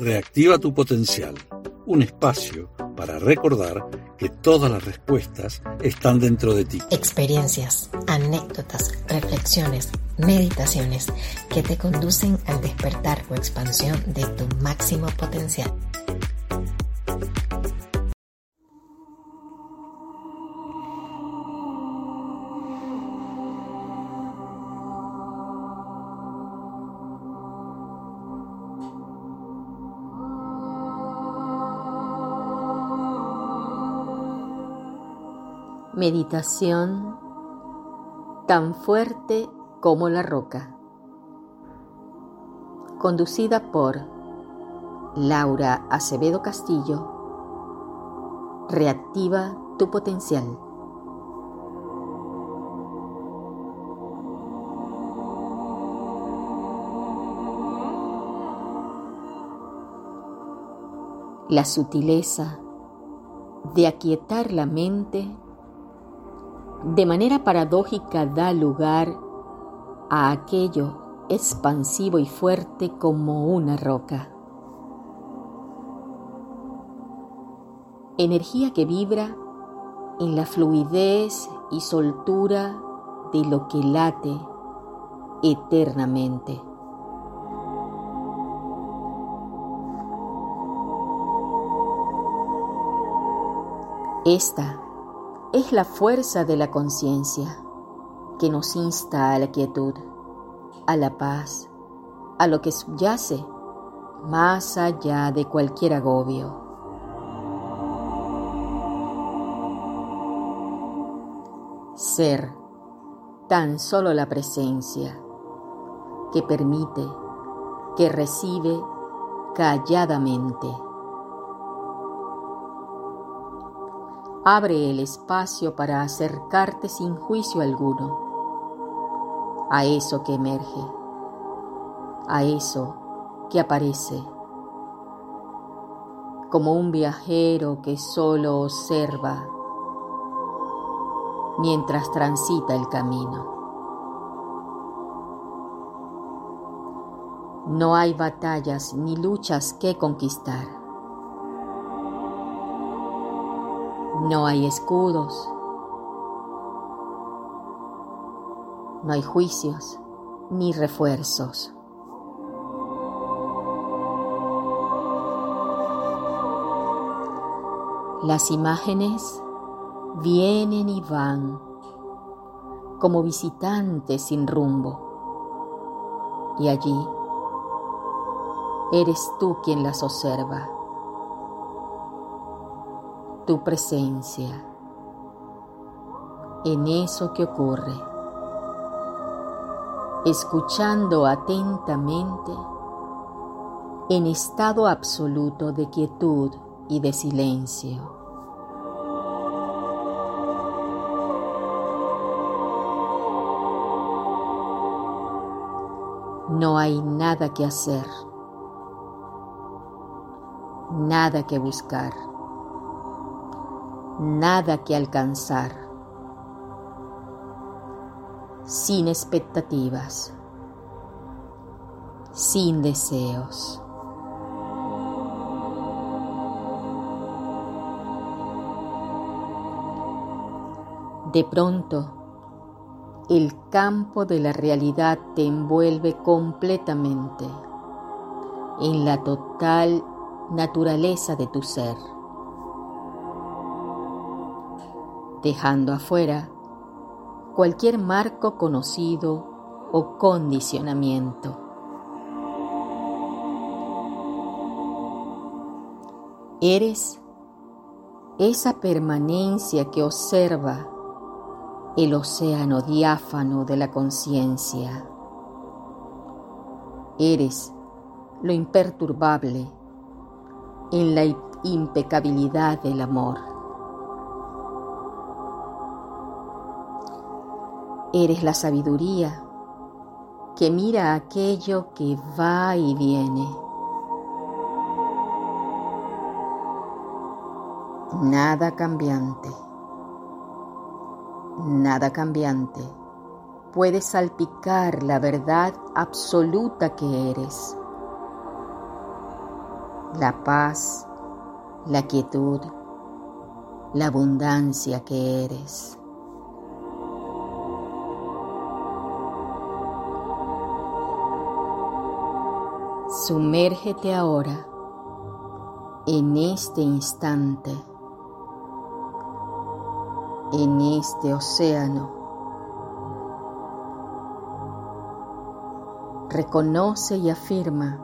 Reactiva tu potencial, un espacio para recordar que todas las respuestas están dentro de ti. Experiencias, anécdotas, reflexiones, meditaciones que te conducen al despertar o expansión de tu máximo potencial. Meditación tan fuerte como la roca. Conducida por Laura Acevedo Castillo. Reactiva tu potencial. La sutileza de aquietar la mente de manera paradójica da lugar a aquello expansivo y fuerte como una roca. Energía que vibra en la fluidez y soltura de lo que late eternamente. Esta es la fuerza de la conciencia que nos insta a la quietud, a la paz, a lo que subyace más allá de cualquier agobio. Ser tan solo la presencia que permite, que recibe calladamente. Abre el espacio para acercarte sin juicio alguno. A eso que emerge, a eso que aparece, como un viajero que solo observa mientras transita el camino. No hay batallas ni luchas que conquistar No hay escudos. No hay juicios ni refuerzos. Las imágenes vienen y van como visitantes sin rumbo. Y allí eres tú quien las observa tu presencia en eso que ocurre, escuchando atentamente en estado absoluto de quietud y de silencio. No hay nada que hacer, nada que buscar nada que alcanzar, sin expectativas, sin deseos. De pronto, el campo de la realidad te envuelve completamente en la total naturaleza de tu ser. Dejando afuera cualquier marco conocido o condicionamiento. Eres esa permanencia que observa el océano diáfano de la conciencia. Eres lo imperturbable en la impecabilidad del amor. Eres la sabiduría que mira aquello que va y viene. Nada cambiante, nada cambiante puede salpicar la verdad absoluta que eres. la paz, la quietud, la abundancia que eres. Sumérgete ahora, en este instante, en este océano. Reconoce y afirma,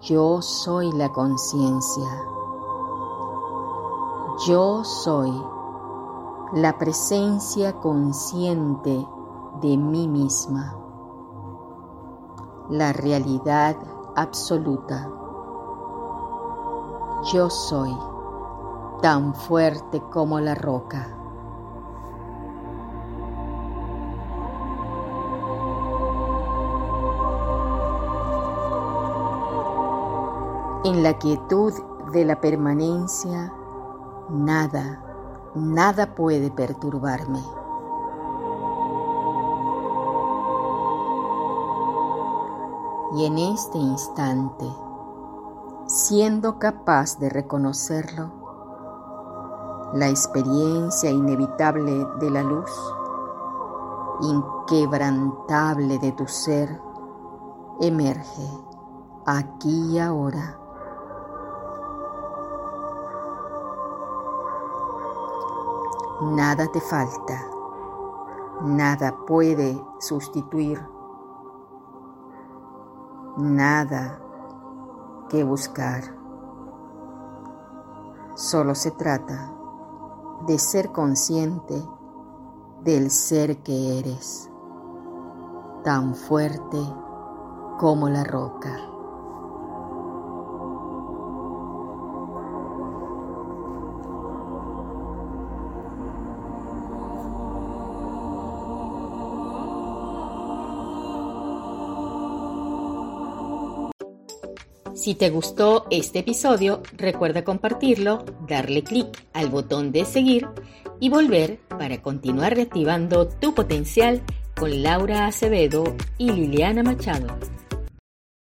yo soy la conciencia. Yo soy la presencia consciente de mí misma la realidad absoluta. Yo soy tan fuerte como la roca. En la quietud de la permanencia, nada, nada puede perturbarme. Y en este instante, siendo capaz de reconocerlo, la experiencia inevitable de la luz, inquebrantable de tu ser, emerge aquí y ahora. Nada te falta, nada puede sustituir nada que buscar. Solo se trata de ser consciente del ser que eres, tan fuerte como la roca. Si te gustó este episodio, recuerda compartirlo, darle clic al botón de seguir y volver para continuar reactivando tu potencial con Laura Acevedo y Liliana Machado.